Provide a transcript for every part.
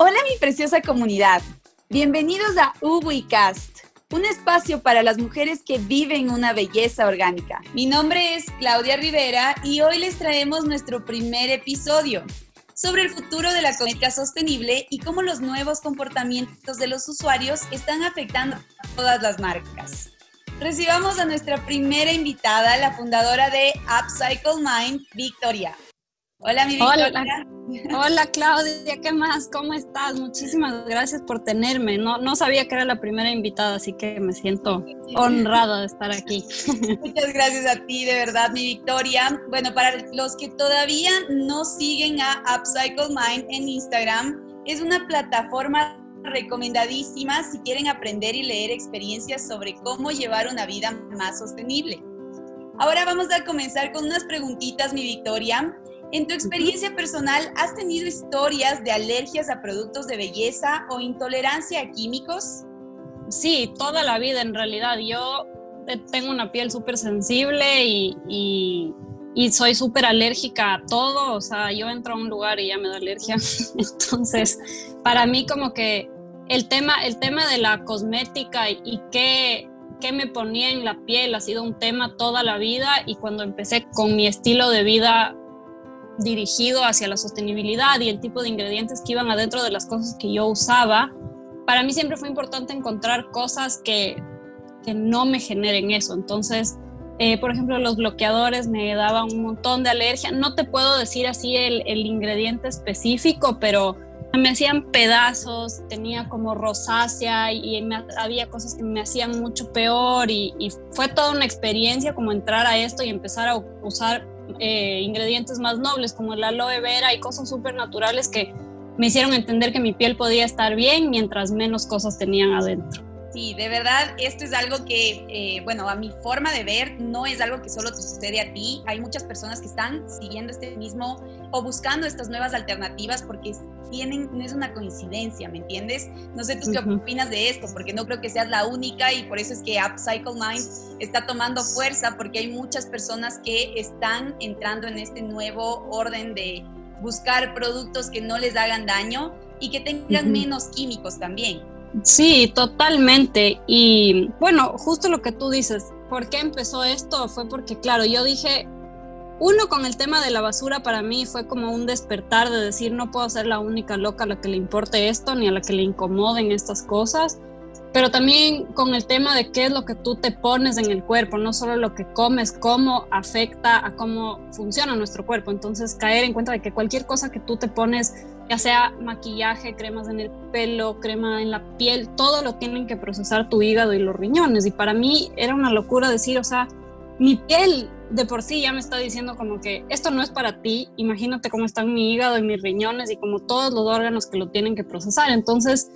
Hola mi preciosa comunidad, bienvenidos a UbiCast, un espacio para las mujeres que viven una belleza orgánica. Mi nombre es Claudia Rivera y hoy les traemos nuestro primer episodio sobre el futuro de la cosmética sostenible y cómo los nuevos comportamientos de los usuarios están afectando a todas las marcas. Recibamos a nuestra primera invitada, la fundadora de Upcycle Mind, Victoria. Hola, mi Victoria. Hola, hola, Claudia, ¿qué más? ¿Cómo estás? Muchísimas gracias por tenerme. No, no sabía que era la primera invitada, así que me siento honrada de estar aquí. Muchas gracias a ti, de verdad, mi Victoria. Bueno, para los que todavía no siguen a Upcycle Mind en Instagram, es una plataforma recomendadísima si quieren aprender y leer experiencias sobre cómo llevar una vida más sostenible. Ahora vamos a comenzar con unas preguntitas, mi Victoria. En tu experiencia personal, ¿has tenido historias de alergias a productos de belleza o intolerancia a químicos? Sí, toda la vida en realidad. Yo eh, tengo una piel súper sensible y, soy súper alérgica a todo. O sea, yo entro a un lugar y ya me da alergia. Entonces, para mí como que el tema, el tema de la cosmética y qué, qué me ponía en la piel ha sido un tema toda la vida y cuando empecé con mi estilo de vida dirigido hacia la sostenibilidad y el tipo de ingredientes que iban adentro de las cosas que yo usaba, para mí siempre fue importante encontrar cosas que, que no me generen eso. Entonces, eh, por ejemplo, los bloqueadores me daban un montón de alergia. No te puedo decir así el, el ingrediente específico, pero me hacían pedazos, tenía como rosácea y había cosas que me hacían mucho peor y, y, fue toda una experiencia como entrar a esto y empezar a usar eh, ingredientes más nobles como el aloe vera y cosas súper naturales que me hicieron entender que mi piel podía estar bien mientras menos cosas tenían adentro. Sí, de verdad, esto es algo que, eh, bueno, a mi forma de ver, no es algo que solo te sucede a ti. Hay muchas personas que están siguiendo este mismo o buscando estas nuevas alternativas porque tienen, no es una coincidencia, ¿me entiendes? No sé tú qué opinas de esto, porque no creo que seas la única y por eso es que Upcycle Mind está tomando fuerza, porque hay muchas personas que están entrando en este nuevo orden de buscar productos que no les hagan daño y que tengan menos químicos también. Sí, totalmente. Y bueno, justo lo que tú dices, ¿por qué empezó esto? Fue porque, claro, yo dije, uno con el tema de la basura para mí fue como un despertar de decir, no puedo ser la única loca a la que le importe esto, ni a la que le incomoden estas cosas pero también con el tema de qué es lo que tú te pones en el cuerpo, no solo lo que comes, cómo afecta a cómo funciona nuestro cuerpo. Entonces, caer en cuenta de que cualquier cosa que tú te pones, ya sea maquillaje, cremas en el pelo, crema en la piel, todo lo tienen que procesar tu hígado y los riñones. Y para mí era una locura decir, o sea, mi piel de por sí ya me está diciendo como que esto no es para ti, imagínate cómo están mi hígado y mis riñones y como todos los órganos que lo tienen que procesar. Entonces,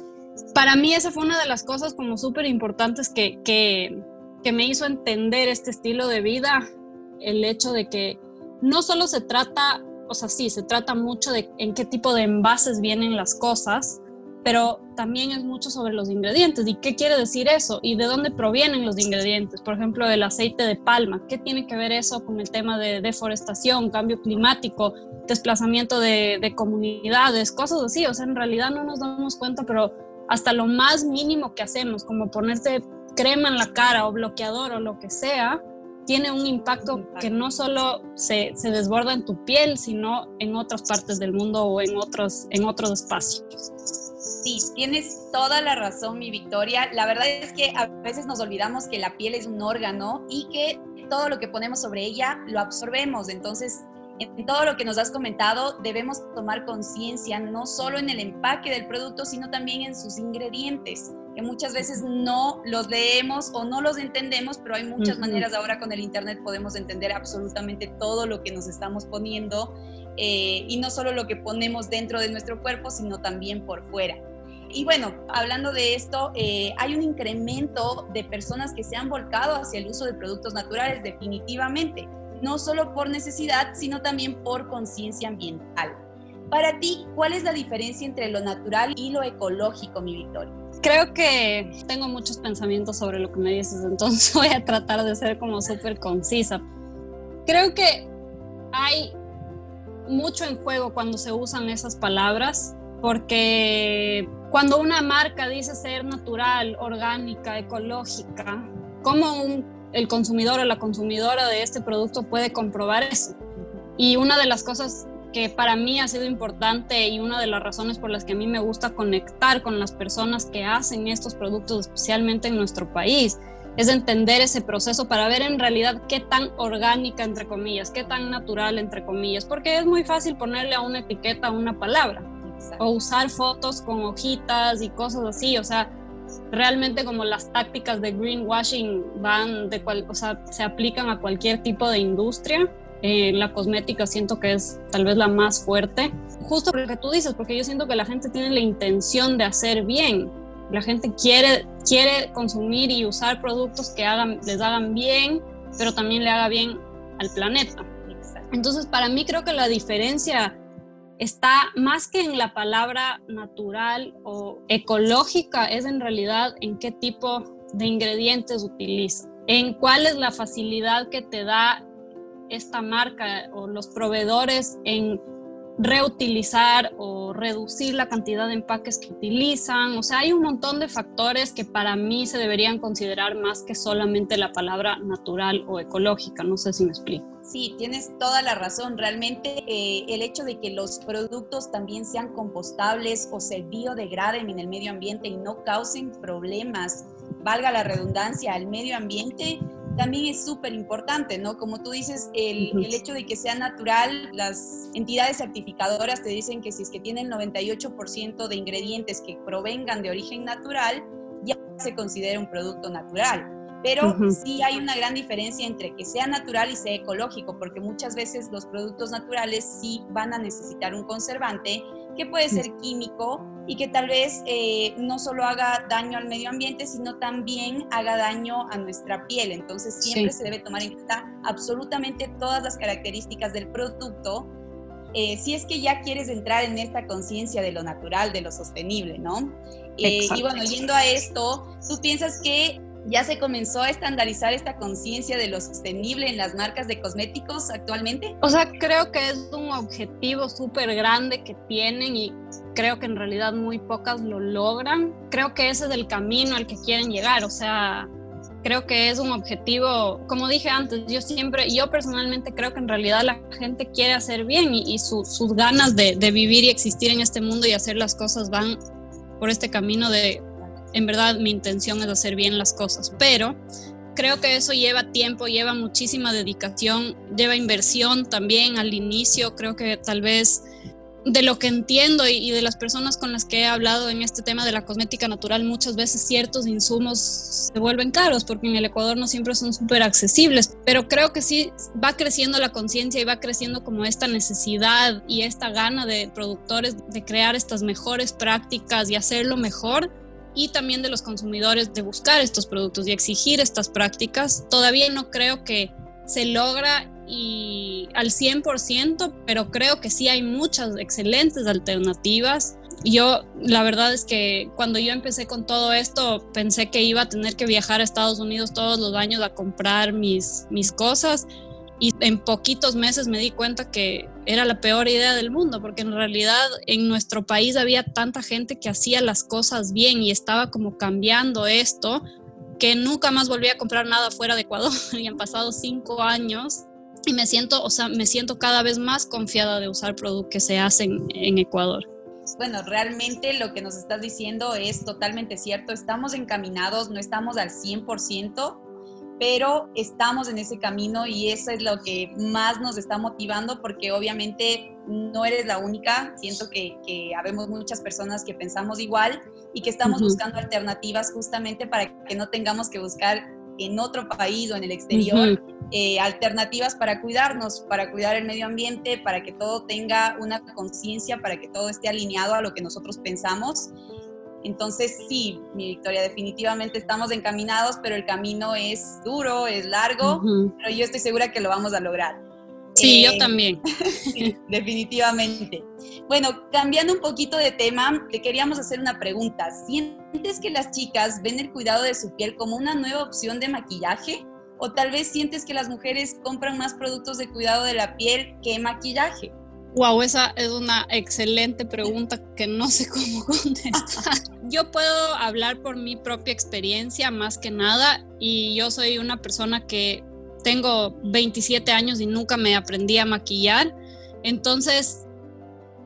para mí esa fue una de las cosas como súper importantes que, que, que me hizo entender este estilo de vida, el hecho de que no solo se trata, o sea, sí, se trata mucho de en qué tipo de envases vienen las cosas, pero también es mucho sobre los ingredientes y qué quiere decir eso y de dónde provienen los ingredientes. Por ejemplo, el aceite de palma, ¿qué tiene que ver eso con el tema de deforestación, cambio climático, desplazamiento de, de comunidades, cosas así? O sea, en realidad no nos damos cuenta, pero hasta lo más mínimo que hacemos, como ponerte crema en la cara o bloqueador o lo que sea, tiene un impacto que no solo se, desborda en tu piel, sino en otras partes del mundo o en otros, en otros espacios. Sí, tienes toda la razón, mi Victoria. La verdad es que a veces nos olvidamos que la piel es un órgano y que todo lo que ponemos sobre ella lo absorbemos. Entonces, en todo lo que nos has comentado, debemos tomar conciencia no solo en el empaque del producto, sino también en sus ingredientes, que muchas veces no los leemos o no los entendemos, pero hay muchas maneras ahora con el Internet podemos entender absolutamente todo lo que nos estamos poniendo eh, y no solo lo que ponemos dentro de nuestro cuerpo, sino también por fuera. Y bueno, hablando de esto, eh, hay un incremento de personas que se han volcado hacia el uso de productos naturales definitivamente no solo por necesidad, sino también por conciencia ambiental. Para ti, ¿cuál es la diferencia entre lo natural y lo ecológico, mi Victoria? Creo que tengo muchos pensamientos sobre lo que me dices, entonces voy a tratar de ser como súper concisa. Creo que hay mucho en juego cuando se usan esas palabras porque cuando una marca dice ser natural, orgánica, ecológica, ¿cómo el consumidor o la consumidora de este producto puede comprobar eso? Y una de las cosas que para mí ha sido importante y una de las razones por las que a mí me gusta conectar con las personas que hacen estos productos, especialmente en nuestro país, es entender ese proceso para ver en realidad qué tan orgánica, entre comillas, qué tan natural, entre comillas, porque es muy fácil ponerle a una etiqueta una palabra o usar fotos con hojitas y cosas así, o sea, realmente como las tácticas de greenwashing van de cual, o sea, se aplican a cualquier tipo de industria eh, la cosmética siento que es tal vez la más fuerte. Justo lo que tú dices, porque yo siento que la gente tiene la intención de hacer bien. La gente quiere, quiere consumir y usar productos que hagan, les hagan bien, pero también le haga bien al planeta. Entonces, para mí creo que la diferencia está más que en la palabra natural o ecológica, es en realidad en qué tipo de ingredientes utiliza, en cuál es la facilidad que te da esta marca o los proveedores en reutilizar o reducir la cantidad de empaques que utilizan. O sea, hay un montón de factores que para mí se deberían considerar más que solamente la palabra natural o ecológica. No sé si me explico. Sí, tienes toda la razón. Realmente eh, el hecho de que los productos también sean compostables o se biodegraden en el medio ambiente y no causen problemas, valga la redundancia, al medio ambiente, también es súper importante, ¿no? Como tú dices, el, el, hecho de que sea natural, las entidades certificadoras te dicen que si es que tienen 98% de ingredientes que provengan de origen natural, ya se considera un producto natural. Pero sí hay una gran diferencia entre que sea natural y sea ecológico, porque muchas veces los productos naturales sí van a necesitar un conservante que puede ser químico y que tal vez eh, no solo haga daño al medio ambiente, sino también haga daño a nuestra piel. Entonces siempre se debe tomar en cuenta absolutamente todas las características del producto. Eh, si es que ya quieres entrar en esta conciencia de lo natural, de lo sostenible, ¿no? Eh, y bueno, yendo a esto, ¿tú piensas que ya se comenzó a estandarizar esta conciencia de lo sostenible en las marcas de cosméticos actualmente? O sea, creo que es un objetivo súper grande que tienen y creo que en realidad muy pocas lo logran. Creo que ese es el camino al que quieren llegar, o sea, creo que es un objetivo, como dije antes, yo siempre, yo personalmente creo que en realidad la gente quiere hacer bien y, sus ganas de, vivir y existir en este mundo y hacer las cosas van por este camino de en verdad mi intención es hacer bien las cosas, pero creo que eso lleva tiempo, lleva muchísima dedicación, lleva inversión también al inicio, creo que tal vez de lo que entiendo y, de las personas con las que he hablado en este tema de la cosmética natural, muchas veces ciertos insumos se vuelven caros porque en el Ecuador no siempre son súper accesibles, pero creo que sí va creciendo la conciencia y va creciendo como esta necesidad y esta gana de productores de crear estas mejores prácticas y hacerlo mejor y también de los consumidores de buscar estos productos y exigir estas prácticas. Todavía no creo que se logra y al 100%, pero creo que sí hay muchas excelentes alternativas. Yo, la verdad es que cuando yo empecé con todo esto, pensé que iba a tener que viajar a Estados Unidos todos los años a comprar mis, mis cosas y en poquitos meses me di cuenta que era la peor idea del mundo, porque en realidad en nuestro país había tanta gente que hacía las cosas bien y estaba como cambiando esto, que nunca más volví a comprar nada fuera de Ecuador y han pasado cinco años y me siento, o sea, me siento cada vez más confiada de usar productos que se hacen en Ecuador. Bueno, realmente lo que nos estás diciendo es totalmente cierto. Estamos encaminados, no estamos al 100%, pero estamos en ese camino y eso es lo que más nos está motivando porque obviamente no eres la única, siento que, que habemos muchas personas que pensamos igual y que estamos buscando alternativas justamente para que no tengamos que buscar en otro país o en el exterior eh, alternativas para cuidarnos, para cuidar el medio ambiente, para que todo tenga una conciencia, para que todo esté alineado a lo que nosotros pensamos entonces, sí, mi Victoria, definitivamente estamos encaminados, pero el camino es duro, es largo, pero yo estoy segura que lo vamos a lograr. Sí, yo eh, también. sí, definitivamente. Bueno, cambiando un poquito de tema, te queríamos hacer una pregunta. ¿Sientes que las chicas ven el cuidado de su piel como una nueva opción de maquillaje? ¿O tal vez sientes que las mujeres compran más productos de cuidado de la piel que maquillaje? Wow, esa es una excelente pregunta que no sé cómo contestar. Yo puedo hablar por mi propia experiencia más que nada y yo soy una persona que tengo 27 años y nunca me aprendí a maquillar. Entonces,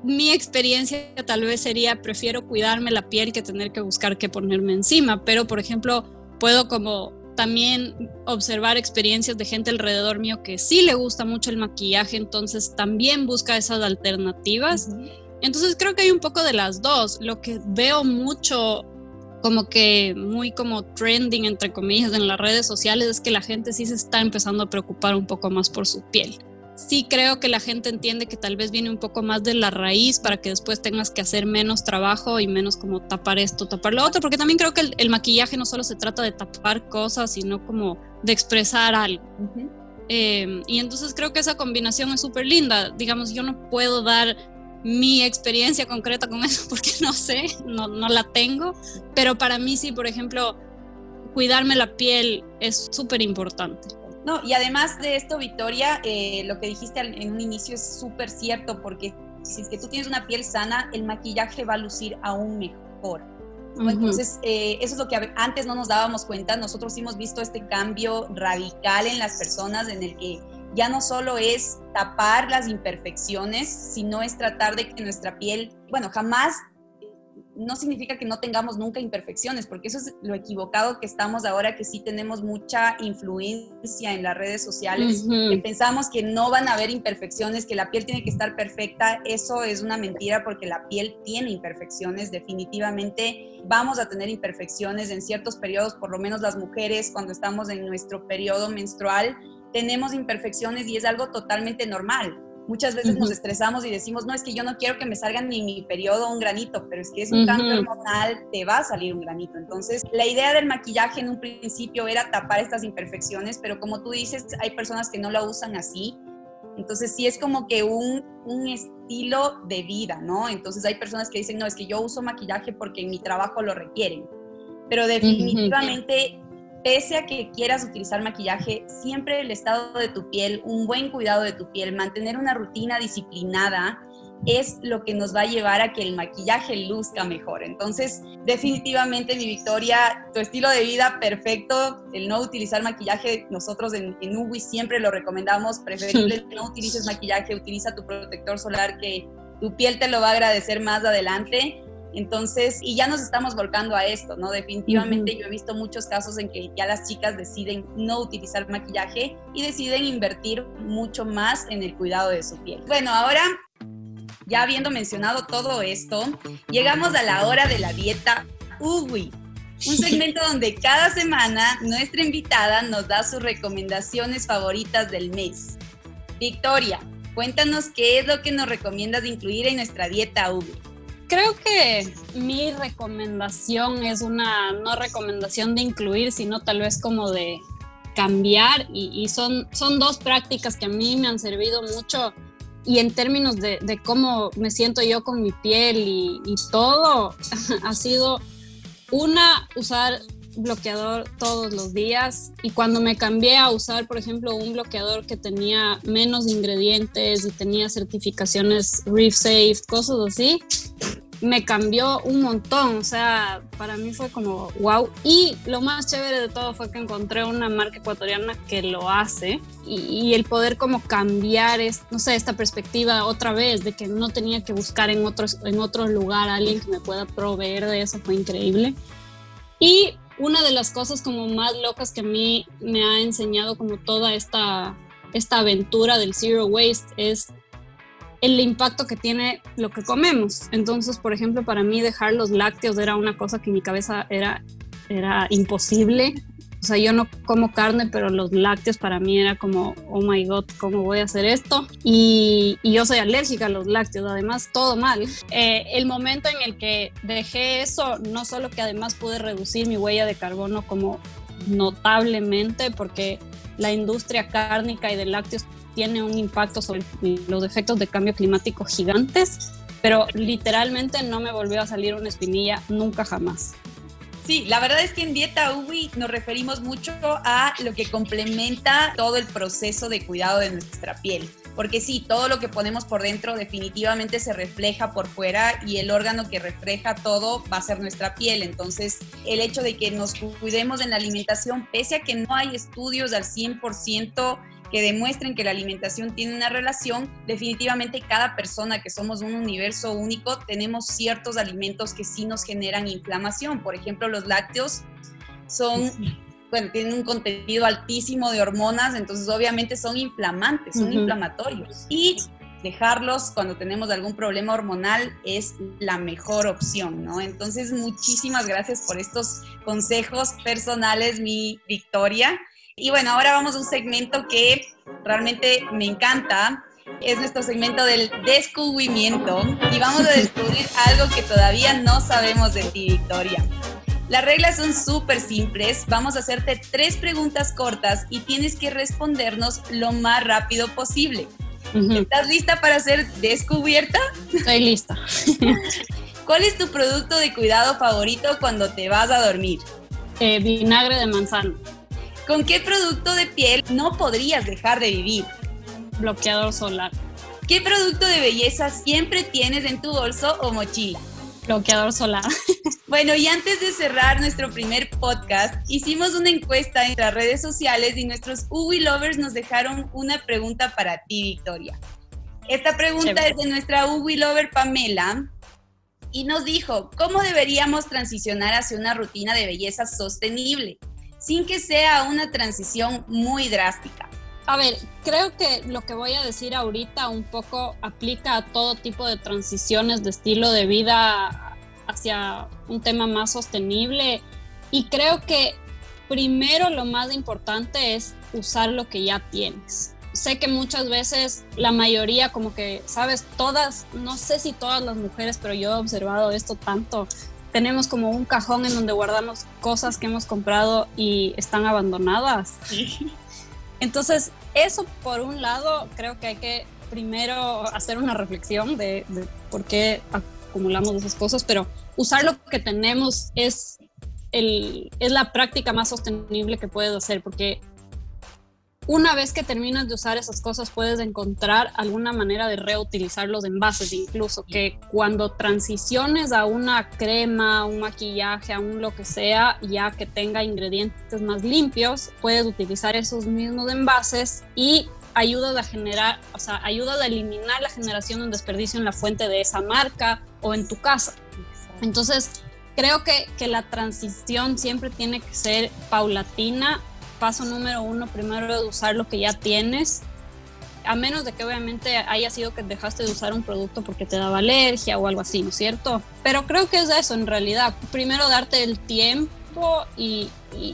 mi experiencia tal vez sería, prefiero cuidarme la piel que tener que buscar qué ponerme encima, pero por ejemplo, puedo como también observar experiencias de gente alrededor mío que sí le gusta mucho el maquillaje, entonces también busca esas alternativas. Entonces creo que hay un poco de las dos. Lo que veo mucho como que muy como trending entre comillas en las redes sociales es que la gente sí se está empezando a preocupar un poco más por su piel sí creo que la gente entiende que tal vez viene un poco más de la raíz para que después tengas que hacer menos trabajo y menos como tapar esto, tapar lo otro, porque también creo que el, maquillaje no solo se trata de tapar cosas, sino como de expresar algo. Em, y entonces creo que esa combinación es súper linda. Digamos, yo no puedo dar mi experiencia concreta con eso porque no sé, no, no la tengo, pero para mí sí, por ejemplo, cuidarme la piel es súper importante. No, y además de esto, Victoria, eh, lo que dijiste en un inicio es súper cierto, porque si es que tú tienes una piel sana, el maquillaje va a lucir aún mejor. Entonces, eh, eso es lo que antes no nos dábamos cuenta. Nosotros hemos visto este cambio radical en las personas en el que ya no solo es tapar las imperfecciones, sino es tratar de que nuestra piel, bueno, jamás no significa que no tengamos nunca imperfecciones, porque eso es lo equivocado que estamos ahora, que sí tenemos mucha influencia en las redes sociales, que pensamos que no van a haber imperfecciones, que la piel tiene que estar perfecta. Eso es una mentira porque la piel tiene imperfecciones, definitivamente. Vamos a tener imperfecciones en ciertos periodos, por lo menos las mujeres cuando estamos en nuestro periodo menstrual, tenemos imperfecciones y es algo totalmente normal Muchas veces nos estresamos y decimos, no, es que yo no quiero que me salga ni mi periodo un granito, pero es que es un cambio hormonal, te va a salir un granito. Entonces, la idea del maquillaje en un principio era tapar estas imperfecciones, pero como tú dices, hay personas que no la usan así. Entonces, sí es como que un, un estilo de vida, ¿no? Entonces, hay personas que dicen, no, es que yo uso maquillaje porque en mi trabajo lo requieren. Pero definitivamente pese a que quieras utilizar maquillaje, siempre el estado de tu piel, un buen cuidado de tu piel, mantener una rutina disciplinada es lo que nos va a llevar a que el maquillaje luzca mejor. Entonces, definitivamente, mi Victoria, tu estilo de vida perfecto, el no utilizar maquillaje, nosotros en, en siempre lo recomendamos, preferible no utilices maquillaje, utiliza tu protector solar que tu piel te lo va a agradecer más adelante. Entonces, y ya nos estamos volcando a esto, ¿no? Definitivamente yo he visto muchos casos en que ya las chicas deciden no utilizar maquillaje y deciden invertir mucho más en el cuidado de su piel. Bueno, ahora, ya habiendo mencionado todo esto, llegamos a la hora de la dieta UWI. Un segmento donde cada semana nuestra invitada nos da sus recomendaciones favoritas del mes. Victoria, cuéntanos qué es lo que nos recomiendas incluir en nuestra dieta UWI. Creo que mi recomendación es una no recomendación de incluir, sino tal vez como de cambiar y, son, son dos prácticas que a mí me han servido mucho y en términos de, cómo me siento yo con mi piel y, y todo, ha sido una, usar bloqueador todos los días y cuando me cambié a usar, por ejemplo, un bloqueador que tenía menos ingredientes y tenía certificaciones Reef Safe, cosas así, me cambió un montón, o sea, para mí fue como wow. Y lo más chévere de todo fue que encontré una marca ecuatoriana que lo hace y, el poder como cambiar, es, no sé, esta perspectiva otra vez de que no tenía que buscar en, otros, en otro lugar a alguien que me pueda proveer de eso, fue increíble. Y una de las cosas como más locas que a mí me ha enseñado como toda esta, esta aventura del zero waste es el impacto que tiene lo que comemos. Entonces, por ejemplo, para mí dejar los lácteos era una cosa que en mi cabeza era, era imposible. O sea, yo no como carne, pero los lácteos para mí era como, oh my god, ¿cómo voy a hacer esto? Y, yo soy alérgica a los lácteos, además, todo mal. Eh, el momento en el que dejé eso, no solo que además pude reducir mi huella de carbono como notablemente, porque la industria cárnica y de lácteos tiene un impacto sobre los efectos de cambio climático gigantes, pero literalmente no me volvió a salir una espinilla nunca jamás. Sí, la verdad es que en Dieta UWI nos referimos mucho a lo que complementa todo el proceso de cuidado de nuestra piel. porque sí, todo lo que ponemos por dentro definitivamente se refleja por fuera y el órgano que refleja todo va a ser nuestra piel. Entonces, el hecho de que nos cuidemos en la alimentación, pese a que no hay estudios al 100%, que demuestren que la alimentación tiene una relación, definitivamente cada persona que somos un universo único tenemos ciertos alimentos que sí nos generan inflamación. Por ejemplo, los lácteos son, bueno, tienen un contenido altísimo de hormonas, entonces obviamente son inflamantes, son inflamatorios. Y dejarlos cuando tenemos algún problema hormonal es la mejor opción, ¿no? Entonces, muchísimas gracias por estos consejos personales, mi Victoria. Y bueno, ahora vamos a un segmento que realmente me encanta. Es nuestro segmento del descubrimiento y vamos a descubrir algo que todavía no sabemos de ti, Victoria. Las reglas son súper simples. Vamos a hacerte tres preguntas cortas y tienes que respondernos lo más rápido posible. ¿Estás lista para ser descubierta? Estoy lista. ¿Cuál es tu producto de cuidado favorito cuando te vas a dormir? Eh, vinagre de manzana. ¿Con qué producto de piel no podrías dejar de vivir? Bloqueador solar. ¿Qué producto de belleza siempre tienes en tu bolso o mochila? Bloqueador solar. Bueno, y antes de cerrar nuestro primer podcast, hicimos una encuesta en las redes sociales y nuestros Uwi Lovers nos dejaron una pregunta para ti, Victoria. Esta pregunta es de nuestra Uwi Lover Pamela y nos dijo, ¿cómo deberíamos transicionar hacia una rutina de belleza sostenible? Sin que sea una transición muy drástica. A ver, creo que lo que voy a decir ahorita un poco aplica a todo tipo de transiciones de estilo de vida hacia un tema más sostenible y creo que primero lo más importante es usar lo que ya tienes. Sé que muchas veces la mayoría como que, sabes, todas, no sé si todas las mujeres, pero yo he observado esto tanto, tenemos como un cajón en donde guardamos cosas que hemos comprado y están abandonadas. Entonces, eso por un lado, creo que hay que primero hacer una reflexión de, por qué acumulamos esas cosas, pero usar lo que tenemos es, el, es la práctica más sostenible que puedes hacer, porque una vez que terminas de usar esas cosas, puedes encontrar alguna manera de reutilizar los envases, incluso que cuando transiciones a una crema, un maquillaje, a un lo que sea, ya que tenga ingredientes más limpios, puedes utilizar esos mismos envases y ayudas a generar, o sea, ayudas a eliminar la generación de desperdicio en la fuente de esa marca o en tu casa. Entonces, creo que, que la transición siempre tiene que ser paulatina paso número uno, primero usar lo que ya tienes, a menos de que obviamente haya sido que dejaste de usar un producto porque te daba alergia o algo así, ¿no es cierto? Pero creo que es eso en realidad. Primero darte el tiempo y,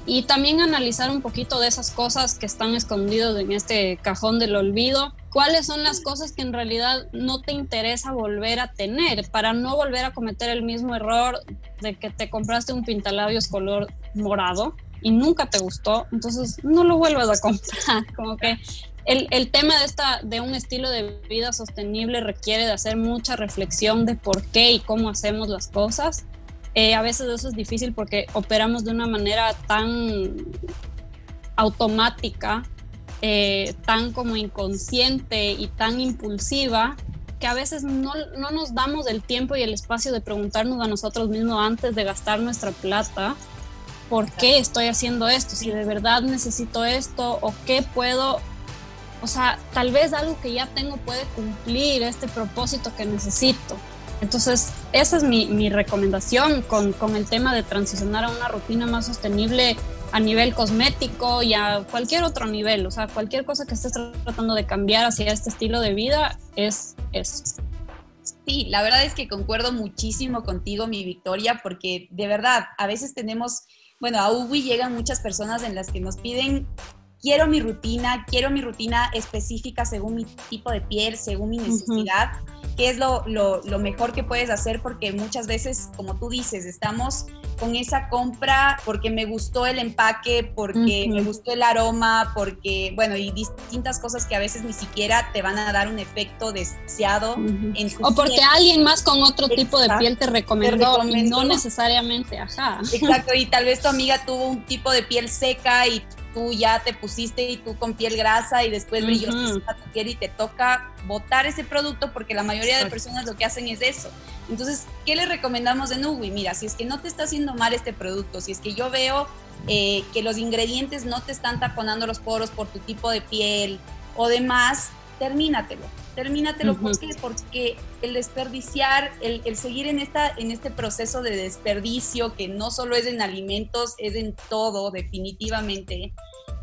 y, también analizar un poquito de esas cosas que están escondidas en este cajón del olvido. ¿Cuáles son las cosas que en realidad no te interesa volver a tener para no volver a cometer el mismo error de que te compraste un pintalabios color morado? Y nunca te gustó, entonces no lo vuelvas a comprar. Como que el, el, tema de, esta, de un estilo de vida sostenible requiere de hacer mucha reflexión de por qué y cómo hacemos las cosas. Eh, a veces eso es difícil porque operamos de una manera tan automática, eh, tan como inconsciente y tan impulsiva que a veces no, no, nos damos el tiempo y el espacio de preguntarnos a nosotros mismos antes de gastar nuestra plata por qué estoy haciendo esto, si de verdad necesito esto o qué puedo, o sea, tal vez algo que ya tengo puede cumplir este propósito que necesito. Entonces, esa es mi, mi recomendación con, con, el tema de transicionar a una rutina más sostenible a nivel cosmético y a cualquier otro nivel. O sea, cualquier cosa que estés tratando de cambiar hacia este estilo de vida es eso. Sí, la verdad es que concuerdo muchísimo contigo, mi Victoria, porque de verdad, a veces tenemos bueno, a UBI llegan muchas personas en las que nos piden, quiero mi rutina, quiero mi rutina específica según mi tipo de piel, según mi necesidad, que es lo, lo, mejor que puedes hacer porque muchas veces, como tú dices, estamos con esa compra porque me gustó el empaque, porque me gustó el aroma, porque, bueno, y distintas cosas que a veces ni siquiera te van a dar un efecto deseado en tu O porque alguien más con otro tipo de piel te recomendó, y no necesariamente, ajá. Exacto, y tal vez tu amiga tuvo un tipo de piel seca y tú ya te pusiste y tú con piel grasa y después brillosa tu piel y te toca botar ese producto porque la mayoría de personas lo que hacen es eso. Entonces, ¿qué le recomendamos de Nugui? Mira, si es que no te está haciendo mal este producto, si es que yo veo eh, que los ingredientes no te están taponando los poros por tu tipo de piel o demás, termínatelo. Termínatelo. ¿Por qué? Porque el desperdiciar, el, el, seguir en, esta, en este proceso de desperdicio, que no solo es en alimentos, es en todo, definitivamente.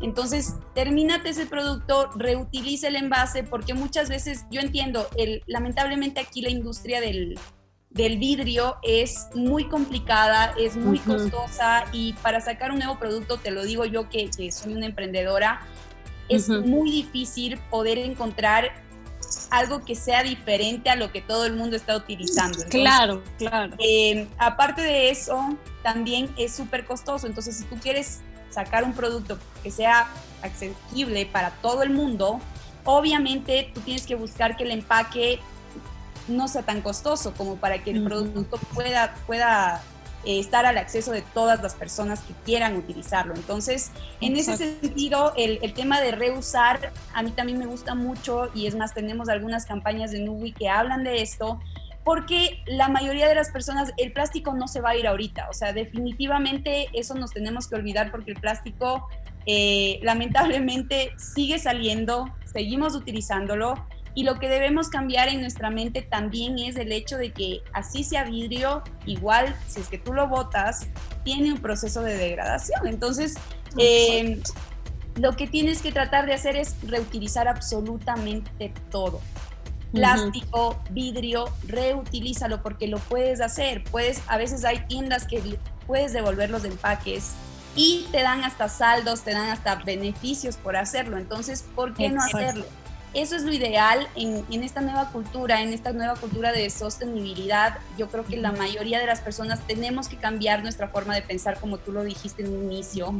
Entonces, termínate ese producto, reutiliza el envase, porque muchas veces, yo entiendo, el, lamentablemente aquí la industria del, del vidrio es muy complicada, es muy costosa y para sacar un nuevo producto, te lo digo yo que, soy una emprendedora, es muy difícil poder encontrar algo que sea diferente a lo que todo el mundo está utilizando. claro, claro. Eh, aparte de eso, también es súper costoso. Entonces, si tú quieres sacar un producto que sea accesible para todo el mundo, obviamente tú tienes que buscar que el empaque no sea tan costoso como para que el producto pueda, pueda eh, estar al acceso de todas las personas que quieran utilizarlo. Entonces, en ese sentido, el, el, tema de reusar, a mí también me gusta mucho y es más, tenemos algunas campañas de Nubi que hablan de esto, porque la mayoría de las personas, el plástico no se va a ir ahorita, o sea, definitivamente eso nos tenemos que olvidar porque el plástico eh, lamentablemente sigue saliendo, seguimos utilizándolo y lo que debemos cambiar en nuestra mente también es el hecho de que así sea vidrio, igual si es que tú lo botas, tiene un proceso de degradación. Entonces, eh, lo que tienes que tratar de hacer es reutilizar absolutamente todo. Plástico, vidrio, reutilízalo porque lo puedes hacer. Puedes, a veces hay tiendas que puedes devolver los empaques y te dan hasta saldos, te dan hasta beneficios por hacerlo. Entonces, ¿por qué no hacerlo? Eso es lo ideal en, en, esta nueva cultura, en esta nueva cultura de sostenibilidad. Yo creo que la mayoría de las personas tenemos que cambiar nuestra forma de pensar, como tú lo dijiste en un inicio,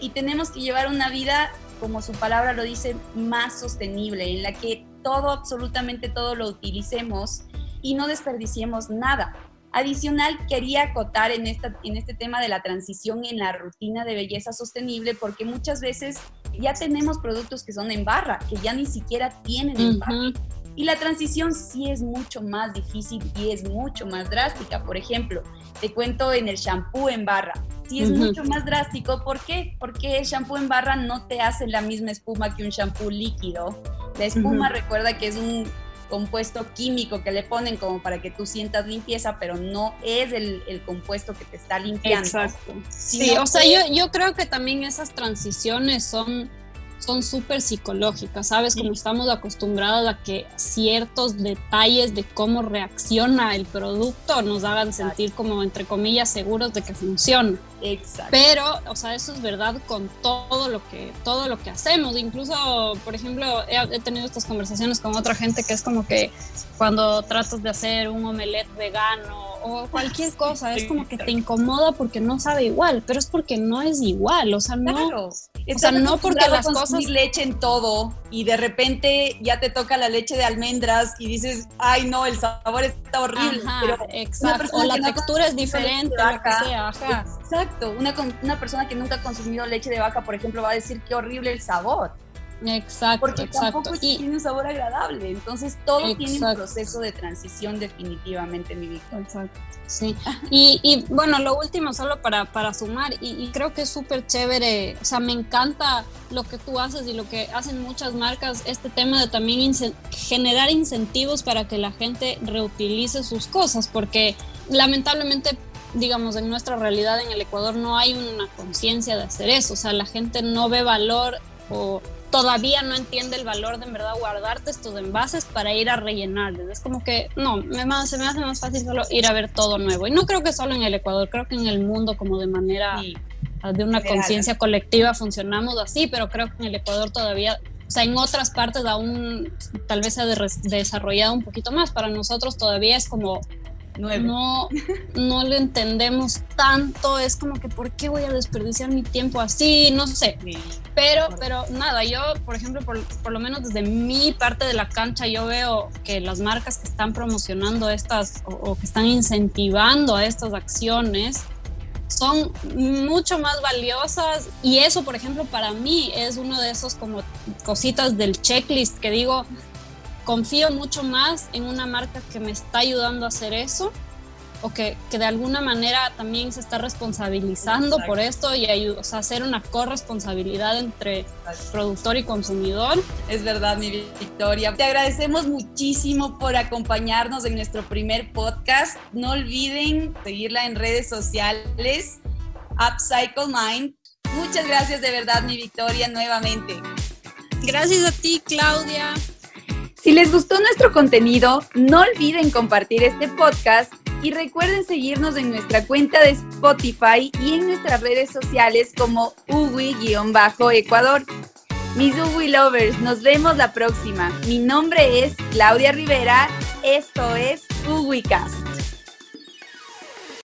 y tenemos que llevar una vida, como su palabra lo dice, más sostenible, en la que todo, absolutamente todo lo utilicemos y no desperdiciemos nada. Adicional, quería acotar en, esta, en este tema de la transición en la rutina de belleza sostenible, porque muchas veces ya tenemos productos que son en barra, que ya ni siquiera tienen en barra. Y la transición sí es mucho más difícil y es mucho más drástica. Por ejemplo, te cuento en el shampoo en barra. Sí es mucho más drástico. ¿Por qué? Porque el shampoo en barra no te hace la misma espuma que un shampoo líquido. La espuma recuerda que es un compuesto químico que le ponen como para que tú sientas limpieza, pero no es el, compuesto que te está limpiando. Exacto. Sí, o sea, yo, yo creo que también esas transiciones son son súper psicológicas, ¿sabes? Como estamos acostumbrados a que ciertos detalles de cómo reacciona el producto nos hagan sentir como, entre comillas, seguros de que funciona. Exacto. Pero, o sea, eso es verdad con todo lo que, todo lo que hacemos. Incluso, por ejemplo, he, he tenido estas conversaciones con otra gente que es como que cuando tratas de hacer un omelette vegano o cualquier cosa, es como que te incomoda porque no sabe igual, pero es porque no es igual, o sea, no, o sea, no porque las cosas leche en todo y de repente ya te toca la leche de almendras y dices, "Ay, no, el sabor está horrible." pero exacto, o la textura es diferente, lo que sea, ajá. Exacto, una, una persona que nunca ha consumido leche de vaca, por ejemplo, va a decir, "Qué horrible el sabor." Exacto, porque exacto. tampoco tiene un sabor agradable. Entonces todo tiene un proceso de transición definitivamente, mi Víctor. Exacto. Sí. Y, y, bueno, lo último solo para, para sumar, y, creo que es súper chévere, o sea, me encanta lo que tú haces y lo que hacen muchas marcas, este tema de también generar incentivos para que la gente reutilice sus cosas, porque lamentablemente digamos, en nuestra realidad en el Ecuador no hay una conciencia de hacer eso, o sea, la gente no ve valor o todavía no entiende el valor de en verdad guardarte estos envases para ir a rellenarles. Es como que, no, me, se me hace más fácil solo ir a ver todo nuevo. Y no creo que solo en el Ecuador, creo que en el mundo como de manera, ah, de una conciencia colectiva funcionamos así, pero creo que en el Ecuador todavía, o sea, en otras partes aún tal vez se ha desarrollado un poquito más. Para nosotros todavía es como no, no lo entendemos tanto, es como que ¿por qué voy a desperdiciar mi tiempo así? No sé. Pero, pero nada, yo, por ejemplo, por, lo menos desde mi parte de la cancha, yo veo que las marcas que están promocionando estas o, que están incentivando a estas acciones, son mucho más valiosas y eso, por ejemplo, para mí es uno de esos como cositas del checklist que digo, confío mucho más en una marca que me está ayudando a hacer eso o que, que de alguna manera también se está responsabilizando por esto y o sea, hacer una corresponsabilidad entre productor y consumidor. Es verdad, mi Victoria. Te agradecemos muchísimo por acompañarnos en nuestro primer podcast. No olviden seguirla en redes sociales, Upcycle Mind. Muchas gracias de verdad, mi Victoria, nuevamente. Gracias a ti, Claudia. Si les gustó nuestro contenido, no olviden compartir este podcast y recuerden seguirnos en nuestra cuenta de Spotify y en nuestras redes sociales como Uwi-Ecuador. Mis Uwi Lovers, nos vemos la próxima. Mi nombre es Claudia Rivera, esto es UwiCast.